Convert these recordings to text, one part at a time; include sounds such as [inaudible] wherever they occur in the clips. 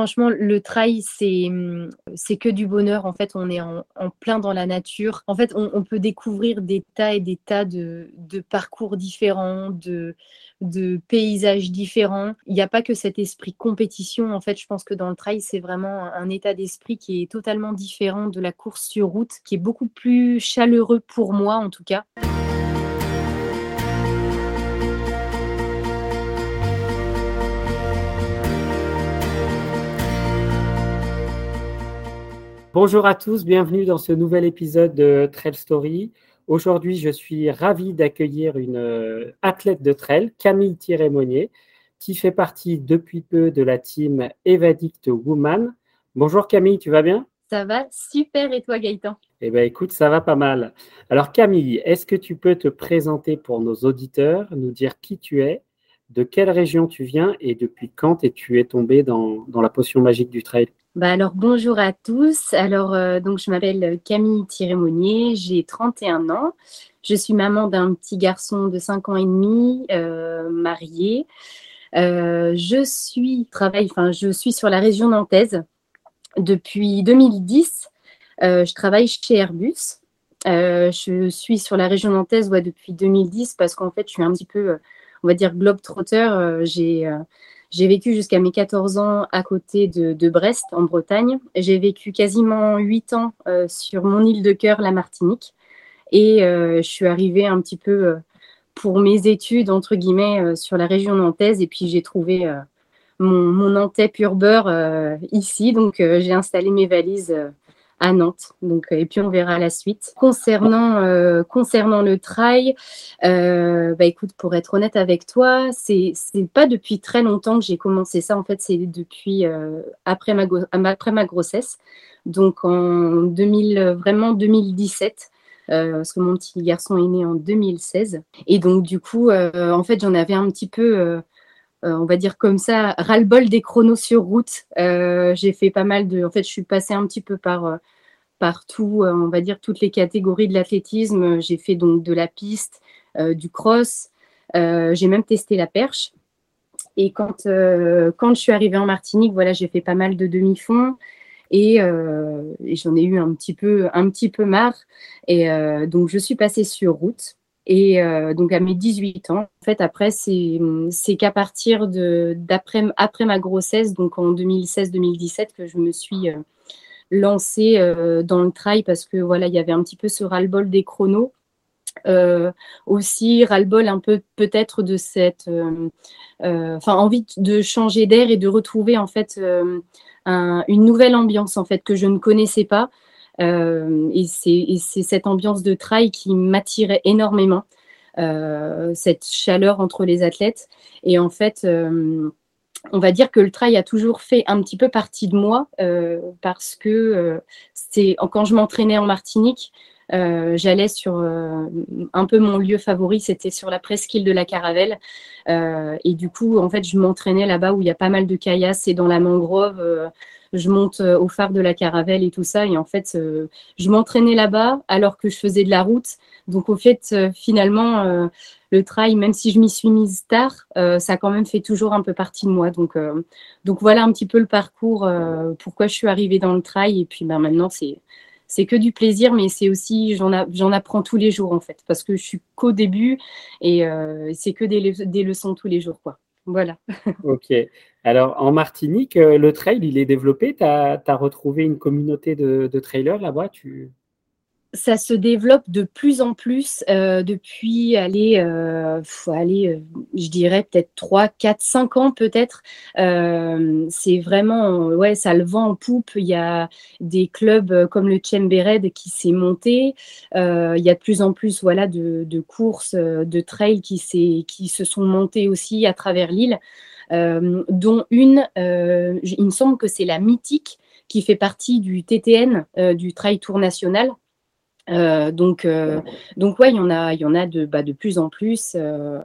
Franchement, le trail, c'est que du bonheur. En fait, on est en, plein dans la nature. En fait, on, peut découvrir des tas et des tas de, parcours différents, de, de paysages différents. Il n'y a pas que cet esprit compétition. En fait, je pense que dans le trail, c'est vraiment un état d'esprit qui est totalement différent de la course sur route, qui est beaucoup plus chaleureux pour moi, en tout cas. Bonjour à tous, bienvenue dans ce nouvel épisode de Trail Story. Aujourd'hui, je suis ravi d'accueillir une euh, athlète de trail, Camille Thierry-Monnier, qui fait partie depuis peu de la team Evadict Woman. Bonjour Camille, tu vas bien? Ça va super et toi Gaëtan? Eh bien écoute, ça va pas mal. Alors Camille, est-ce que tu peux te présenter pour nos auditeurs, nous dire qui tu es, de quelle région tu viens et depuis quand es-tu es tombé dans, dans la potion magique du trail? Bah alors bonjour à tous. Alors euh, donc je m'appelle Camille Thierry-Monnier, j'ai 31 ans. Je suis maman d'un petit garçon de 5 ans et demi, euh, marié. Euh, je suis travaille, enfin je suis sur la région nantaise depuis 2010. je travaille chez Airbus. je suis sur la région nantaise depuis 2010 parce qu'en fait je suis un petit peu, on va dire globe trotter. j'ai j'ai vécu jusqu'à mes 14 ans à côté de, Brest, en Bretagne. J'ai vécu quasiment 8 ans euh, sur mon île de cœur, la Martinique. Et euh, je suis arrivée un petit peu euh, pour mes études, entre guillemets, sur la région nantaise. Et puis j'ai trouvé mon, mon, nantais pur ici. Donc j'ai installé mes valises à Nantes. Donc, et puis on verra la suite. Concernant, euh, concernant le trail, euh, bah écoute, pour être honnête avec toi, c'est pas depuis très longtemps que j'ai commencé ça. En fait, c'est depuis euh, après ma après ma grossesse. Donc en 2000, vraiment 2017. parce que mon petit garçon est né en 2016. Et donc, du coup, en fait, j'en avais un petit peu, on va dire comme ça, ras-le-bol des chronos sur route. j'ai fait pas mal de. En fait, je suis passée un petit peu par partout, on va dire toutes les catégories de l'athlétisme. J'ai fait donc de la piste, du cross. j'ai même testé la perche. Et quand, quand je suis arrivée en Martinique, voilà, j'ai fait pas mal de demi-fond. Et, j'en ai eu un petit peu, un petit peu marre. Et donc, je suis passée sur route. Et euh, donc à mes 18 ans, en fait, après, c'est qu'à partir d'après après ma grossesse, donc en 2016-2017, que je me suis euh, lancée euh, dans le trail parce que voilà, il y avait un petit peu ce ras-le-bol des chronos. aussi ras-le-bol un peu peut-être de cette enfin envie de changer d'air et de retrouver en fait une nouvelle ambiance en fait que je ne connaissais pas et c'est cette ambiance de trail qui m'attirait énormément, euh, cette chaleur entre les athlètes. Et en fait, euh, on va dire que le trail a toujours fait un petit peu partie de moi parce que c'est quand je m'entraînais en Martinique, j'allais sur un peu mon lieu favori, c'était sur la presqu'île de la Caravelle. et du coup, en fait, je m'entraînais là-bas où il y a pas mal de caillasses et dans la mangrove je monte euh, au phare de la Caravelle et tout ça. Et en fait, euh, je m'entraînais là-bas alors que je faisais de la route. Donc, au fait, euh, finalement, le trail, même si je m'y suis mise tard, ça quand même fait toujours un peu partie de moi. Donc, donc voilà un petit peu le parcours, pourquoi je suis arrivée dans le trail. Et puis ben, maintenant, c'est, c'est que du plaisir, mais c'est aussi, j'en, apprends tous les jours en fait, parce que je suis qu'au début et c'est que des, des leçons tous les jours. quoi. Voilà. [laughs] ok. Alors, en Martinique, euh, le trail, il est développé? Tu as, retrouvé une communauté de, de trailers là-bas? Tu ça se développe de plus en plus euh, depuis, aller, euh, euh, je dirais peut-être 3, 4, 5 ans peut-être. c'est vraiment, ouais, ça le vend en poupe. Il y a des clubs comme le Chambered qui s'est monté. il y a de plus en plus voilà, de, courses, de trails qui, qui se sont montés aussi à travers l'île, dont une, il me semble que c'est la Mythique qui fait partie du TTN, du Trail Tour National. Euh, donc, euh, donc ouais, il y en a, il y en a de, bah, de plus en plus. Euh.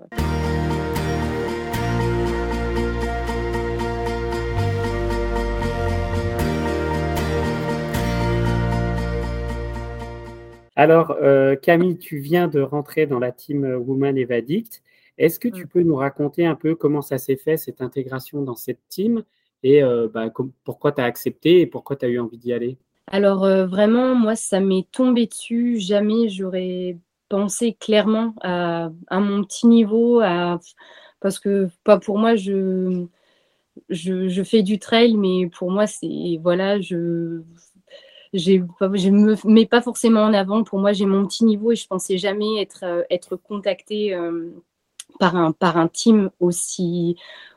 Alors, Camille, tu viens de rentrer dans la team Woman Evadict. Est-ce que tu mm. peux nous raconter un peu comment ça s'est fait, cette intégration dans cette team, et bah, pourquoi tu as accepté et pourquoi tu as eu envie d'y aller? Alors, vraiment, moi, ça m'est tombé dessus. Jamais j'aurais pensé clairement à, mon petit niveau, parce que pas pour moi, je, je, fais du trail, mais pour moi, c'est voilà, je je me mets pas forcément en avant. Pour moi, j'ai mon petit niveau et je pensais jamais être euh, être contactée euh, par un par un team aussi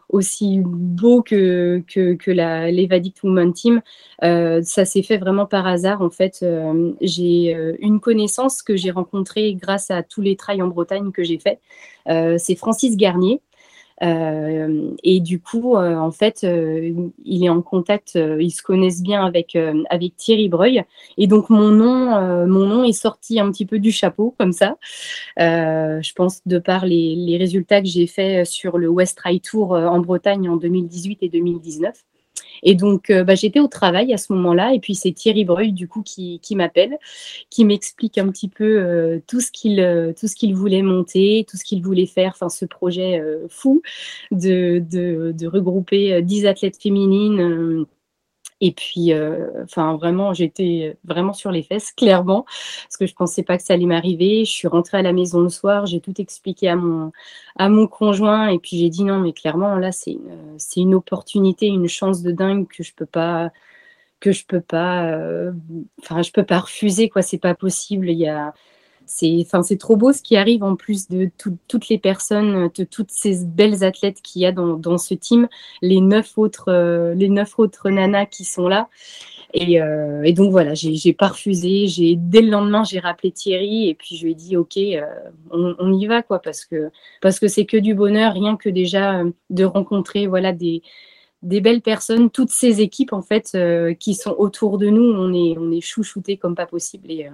aussi beau que, que, que l'Evadict Woman Team. Euh, ça s'est fait vraiment par hasard. En fait, j'ai une connaissance que j'ai rencontrée grâce à tous les trails en Bretagne que j'ai fait. c'est Francis Garnier. Euh, et du coup, euh, en fait, euh, il est en contact, ils se connaissent bien avec, avec Thierry Breuil. Et donc, mon nom, mon nom est sorti un petit peu du chapeau, comme ça. je pense de par les, les résultats que j'ai faits sur le West Ride Tour en Bretagne en 2018 et 2019. Et donc, euh, bah, j'étais au travail à ce moment-là. Et puis, c'est Thierry Breuil, du coup, qui, m'appelle, qui m'explique un petit peu euh, tout ce qu'il euh, tout ce qu'il voulait monter, tout ce qu'il voulait faire. Enfin, ce projet fou de, de, de regrouper 10 athlètes féminines et puis, euh, enfin, vraiment, j'étais vraiment sur les fesses, [laughs] clairement, parce que je pensais pas que ça allait m'arriver. Je suis rentrée à la maison le soir, j'ai tout expliqué à mon, à mon conjoint, et puis j'ai dit non, mais clairement, là, c'est une, c'est une opportunité, une chance de dingue que je peux pas, que je peux pas, euh, enfin, je peux pas refuser, quoi. C'est pas possible. Il y a, c'est trop beau ce qui arrive en plus de toutes les personnes de toutes ces belles athlètes qu'il y a dans, ce team les neuf autres euh, les neuf autres nanas qui sont là. Et, euh, donc voilà j'ai pas refusé. Dès le lendemain j'ai rappelé Thierry et puis je lui ai dit ok euh, on, y va quoi parce que parce que c'est que du bonheur rien que déjà de rencontrer voilà des des belles personnes, toutes ces équipes en fait qui sont autour de nous, on est on est comme pas possible et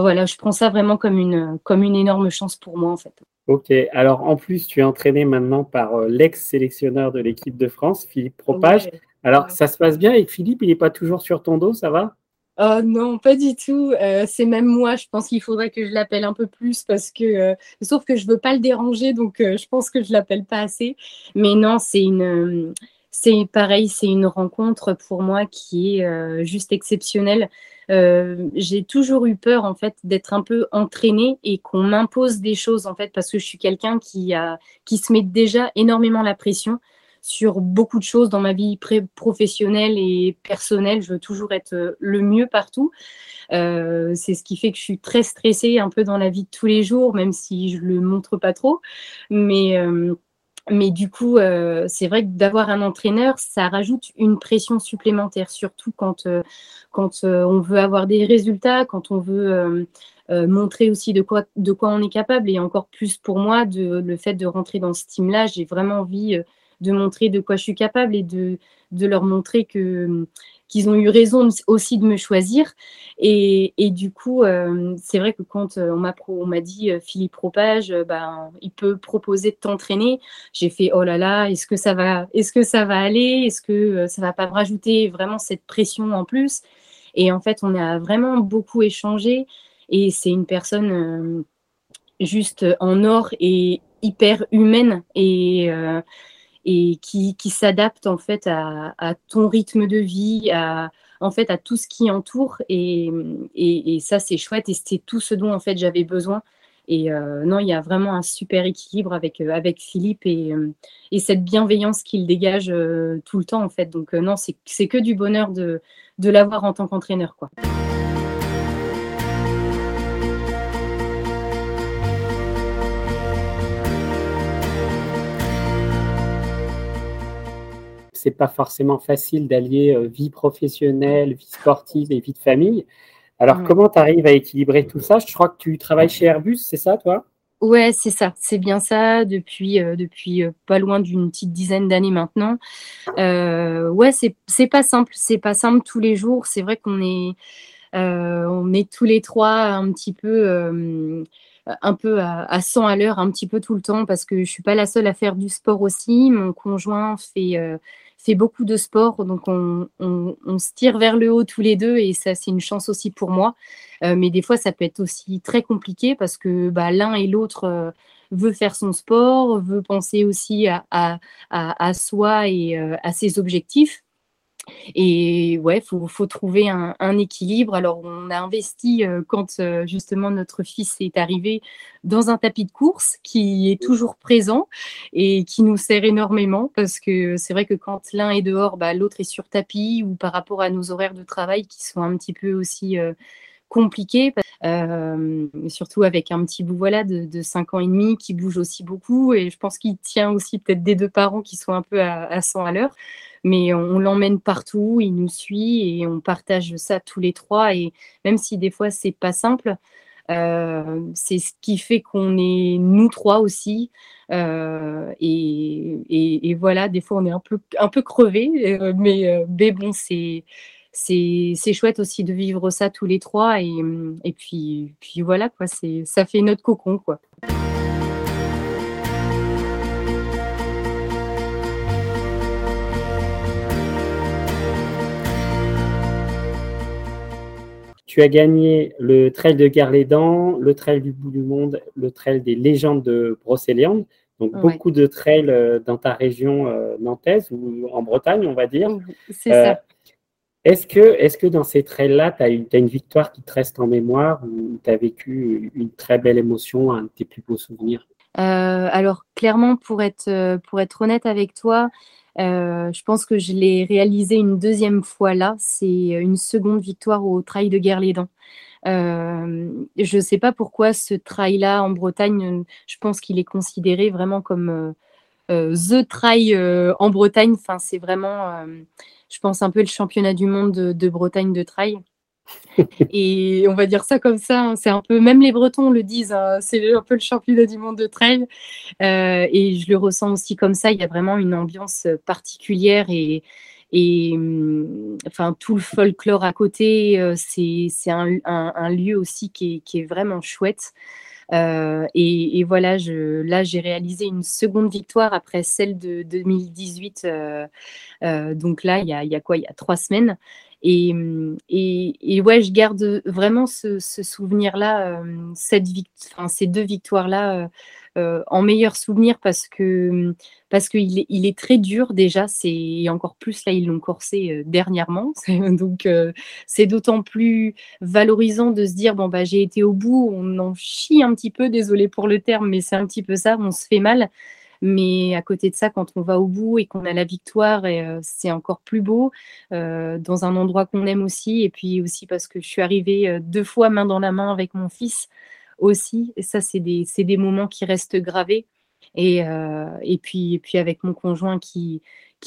voilà, je prends ça vraiment comme une, comme une énorme chance pour moi en fait. Ok, alors en plus, tu es entraîné maintenant par euh, l'ex-sélectionneur de l'équipe de France, Philippe Propage. alors, ça se passe bien et Philippe, il n'est pas toujours sur ton dos, ça va? Oh non, pas du tout. Euh, c'est même moi, je pense qu'il faudrait que je l'appelle un peu plus parce que, euh, sauf que je veux pas le déranger, donc je pense que je l'appelle pas assez. Mais non, c'est une, c'est pareil, c'est une rencontre pour moi qui est euh, juste exceptionnelle. Euh, j'ai toujours eu peur en fait d'être un peu entraînée et qu'on m'impose des choses en fait parce que je suis quelqu'un qui a qui se met déjà énormément la pression sur beaucoup de choses dans ma vie professionnelle et personnelle. Je veux toujours être euh, le mieux partout. c'est ce qui fait que je suis très stressée un peu dans la vie de tous les jours, même si je le montre pas trop. Mais mais du coup, euh, c'est vrai que d'avoir un entraîneur, ça rajoute une pression supplémentaire, surtout quand, euh, quand euh, on veut avoir des résultats, quand on veut montrer aussi de quoi, de quoi on est capable. Et encore plus pour moi, de, le fait de rentrer dans ce team-là, j'ai vraiment envie de montrer de quoi je suis capable et de, de leur montrer que qu'ils ont eu raison aussi de me choisir. Et, et du coup, euh, c'est vrai que quand euh, on m'a on m'a dit euh, Philippe Propage, ben il peut proposer de t'entraîner. J'ai fait oh là là, est-ce que ça va, est-ce que ça va aller, est-ce que ça va pas me rajouter vraiment cette pression en plus? Et en fait, on a vraiment beaucoup échangé. Et c'est une personne juste en or et hyper humaine et et qui, qui s'adapte en fait à, ton rythme de vie, à, en fait à tout ce qui entoure et, et, et ça c'est chouette et c'est tout ce dont en fait j'avais besoin. Et euh, non, il y a vraiment un super équilibre avec, euh, avec Philippe et, euh, et cette bienveillance qu'il dégage tout le temps en fait. Donc non, c'est que du bonheur de, de l'avoir en tant qu'entraîneur quoi. C'est pas forcément facile d'allier euh, vie professionnelle, vie sportive et vie de famille. Alors, comment tu arrives à équilibrer tout ça? Je crois que tu travailles chez Airbus, c'est ça, toi? Ouais, c'est ça, c'est bien ça depuis euh, depuis euh, pas loin d'une petite dizaine d'années maintenant. ouais, c'est c'est pas simple, c'est pas simple tous les jours. C'est vrai qu'on est on est tous les trois un petit peu un peu à, à 100 à l'heure, un petit peu tout le temps, parce que je suis pas la seule à faire du sport aussi. Mon conjoint fait fait beaucoup de sport, donc on, se tire vers le haut tous les deux et ça c'est une chance aussi pour moi. mais des fois ça peut être aussi très compliqué parce que bah, l'un et l'autre veut faire son sport, veut penser aussi à, à soi et à ses objectifs. Et ouais, faut, faut trouver un, équilibre. Alors, on a investi euh, quand euh, justement notre fils est arrivé dans un tapis de course qui est toujours présent et qui nous sert énormément parce que c'est vrai que quand l'un est dehors, bah, l'autre est sur tapis ou par rapport à nos horaires de travail qui sont un petit peu aussi euh, compliqués, surtout avec un petit bout de, de, 5 ans et demi qui bouge aussi beaucoup et je pense qu'il tient aussi peut-être des deux parents qui sont un peu à, à 100 à l'heure mais on, l'emmène partout, il nous suit et on partage ça tous les trois. Et même si des fois c'est pas simple, euh, c'est ce qui fait qu'on est nous trois aussi. Euh, et, voilà, des fois on est un peu, un peu crevé, euh, mais, bon, c'est. C'est chouette aussi de vivre ça tous les trois et, et puis, puis voilà quoi, ça fait notre cocon quoi. Tu as gagné le trail de Garlédan, le trail du bout du monde, le trail des légendes de Brocéliande. Donc beaucoup de trails euh, dans ta région euh, nantaise ou en Bretagne, on va dire. C'est ça. Euh, est-ce que, dans ces trails-là, tu as, une victoire qui te reste en mémoire ou tu as vécu une très belle émotion, un de tes plus beaux souvenirs? Alors, clairement, pour être, pour être honnête avec toi, euh, je pense que je l'ai réalisé une deuxième fois là. C'est une seconde victoire au Trail de Guerre-les-Dents. Euh, je ne sais pas pourquoi ce trail-là en Bretagne, je pense qu'il est considéré vraiment comme euh, the trail en Bretagne. Enfin, c'est vraiment, je pense, un peu le championnat du monde de Bretagne de trail [laughs] et on va dire ça comme ça, hein, c'est un peu, même les Bretons le disent, hein, c'est un peu le championnat du monde de trail. Euh, et je le ressens aussi comme ça, il y a vraiment une ambiance particulière et, et hum, enfin tout le folklore à côté, euh, c'est un, lieu aussi qui est, vraiment chouette. Euh, et, voilà, là, j'ai réalisé une seconde victoire après celle de 2018. donc là, il il y a quoi? Il y a trois semaines. Et, ouais, je garde vraiment ce, souvenir-là, euh, ces deux victoires-là euh, euh, en meilleur souvenir parce que parce qu'il est, il est très dur déjà. C'est encore plus là, ils l'ont corsé dernièrement. [laughs] Donc c'est d'autant plus valorisant de se dire bon bah j'ai été au bout. On en chie un petit peu, désolé pour le terme, mais c'est un petit peu ça. On se fait mal. Mais à côté de ça, quand on va au bout et qu'on a la victoire, euh, c'est encore plus beau euh, dans un endroit qu'on aime aussi. Et puis aussi parce que je suis arrivée euh, deux fois main dans la main avec mon fils aussi. Ça, c'est des, moments qui restent gravés. Et, puis, avec mon conjoint qui,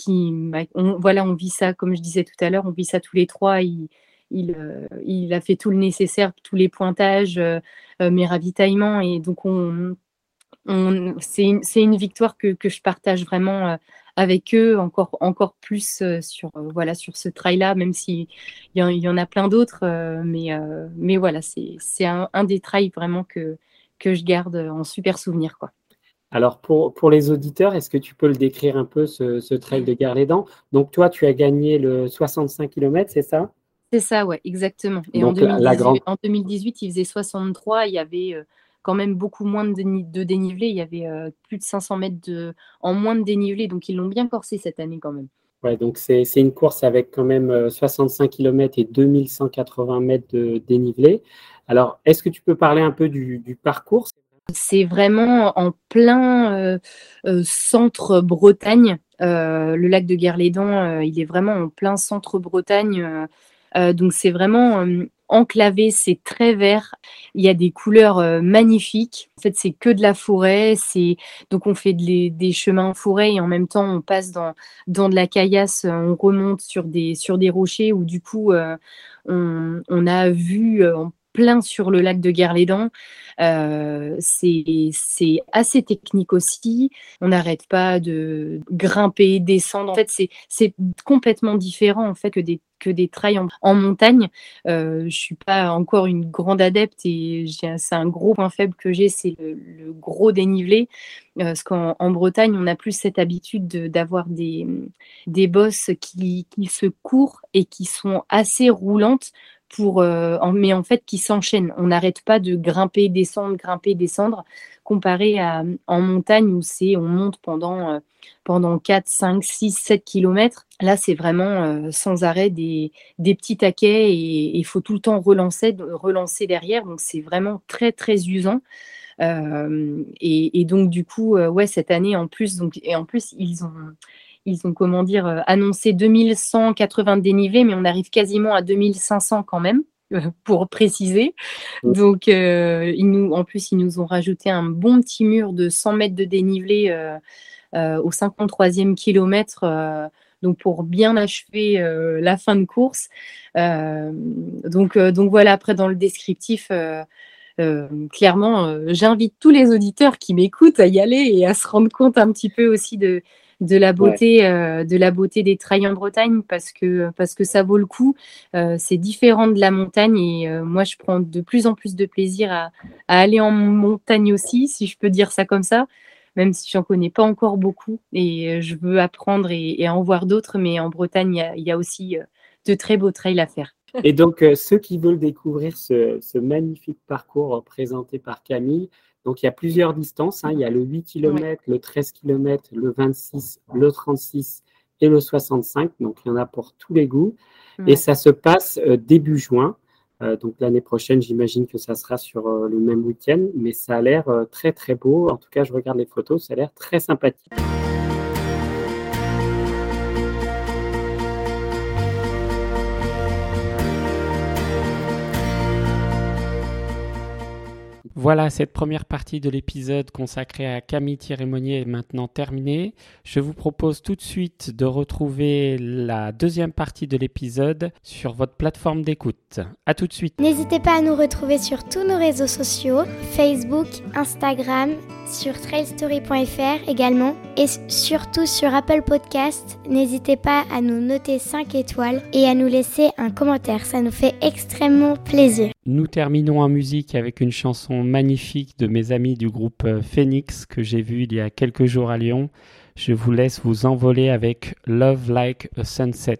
bah, voilà, on vit ça, comme je disais tout à l'heure, on vit ça tous les trois. Il, a fait tout le nécessaire, tous les pointages, mes ravitaillements. Et donc, on, c'est une, victoire que, je partage vraiment euh, avec eux, encore, encore plus euh, sur, euh, voilà, sur ce trail-là, même s'il y, y, en a plein d'autres. mais, mais voilà, c'est un, des trails vraiment que, que je garde en super souvenir. Quoi. Alors, pour, pour les auditeurs, est-ce que tu peux le décrire un peu, ce, trail de Gare-les-Dents Donc, toi, tu as gagné le 65 km, c'est ça? C'est ça, ouais, exactement. Et en, 2018, en 2018, il faisait 63, il y avait quand même beaucoup moins de, de dénivelé. Il y avait euh, plus de 500 mètres de, en moins de dénivelé, donc ils l'ont bien corsé cette année quand même. Ouais, donc c'est une course avec quand même 65 euh, km et 2180 mètres de dénivelé. Alors, est-ce que tu peux parler un peu du, parcours? C'est vraiment en plein euh, centre Bretagne. le lac de Guerlédan, il est vraiment en plein centre Bretagne. Donc c'est vraiment enclavé, c'est très vert. Il y a des couleurs euh, magnifiques. En fait, c'est que de la forêt. C'est donc on fait des chemins en forêt et en même temps on passe dans dans de la caillasse. On remonte sur des sur des rochers où du coup euh, on, a vu euh, plein sur le lac de Guerre-les-Dents. Euh, c'est assez technique aussi. On n'arrête pas de grimper, descendre. En fait, c'est complètement différent en fait que des que des trails en, montagne. Euh, je suis pas encore une grande adepte et c'est un gros point faible que j'ai, c'est le, gros dénivelé. Euh, parce qu'en Bretagne, on a plus cette habitude d'avoir des, des bosses qui, qui se courent et qui sont assez roulantes pour, euh, mais en fait qui s'enchaînent. On n'arrête pas de grimper, descendre, grimper, descendre, comparé à en montagne où c'est on monte pendant, euh, pendant 4, 5, 6, 7 kilomètres. Là, c'est vraiment euh, sans arrêt des, des petits taquets et il faut tout le temps relancer, relancer derrière. Donc c'est vraiment très très usant. Et, et, donc du coup, ouais, cette année en plus, donc et en plus ils ont ils ont, comment dire, euh, annoncé 2180 dénivés, mais on arrive quasiment à 2500 quand même, euh, pour préciser. Donc, euh, ils nous, en plus, ils nous ont rajouté un bon petit mur de 100 mètres de dénivelé au 53e kilomètre. donc pour bien achever la fin de course. donc, donc voilà, après dans le descriptif, clairement, j'invite tous les auditeurs qui m'écoutent à y aller et à se rendre compte un petit peu aussi de, de la beauté, euh, de la beauté des trails en Bretagne parce que, parce que ça vaut le coup. Euh, c'est différent de la montagne et euh, moi, je prends de plus en plus de plaisir à, aller en montagne aussi, si je peux dire ça comme ça, même si j'en connais pas encore beaucoup et je veux apprendre et, en voir d'autres. Mais en Bretagne, il y, a aussi de très beaux trails à faire. Et donc, ceux qui veulent découvrir ce, ce magnifique parcours présenté par Camille, donc il y a plusieurs distances. Hein. Il y a le 8 km, le 13 km, le 26, le 36 et le 65. Donc il y en a pour tous les goûts. Et ça se passe euh, début juin. Euh, donc l'année prochaine, j'imagine que ça sera sur euh, le même week-end. Mais ça a l'air très très beau. En tout cas, je regarde les photos, ça a l'air très sympathique. Voilà, cette première partie de l'épisode consacrée à Camille Thierry-Monnier est maintenant terminée. Je vous propose tout de suite de retrouver la deuxième partie de l'épisode sur votre plateforme d'écoute. À tout de suite. N'hésitez pas à nous retrouver sur tous nos réseaux sociaux, Facebook, Instagram, sur trailstory.fr également et surtout sur Apple Podcast. N'hésitez pas à nous noter 5 étoiles et à nous laisser un commentaire, ça nous fait extrêmement plaisir. Nous terminons en musique avec une chanson magnifique de mes amis du groupe euh, Phoenix que j'ai vu il y a quelques jours à Lyon. Je vous laisse vous envoler avec Love Like a Sunset.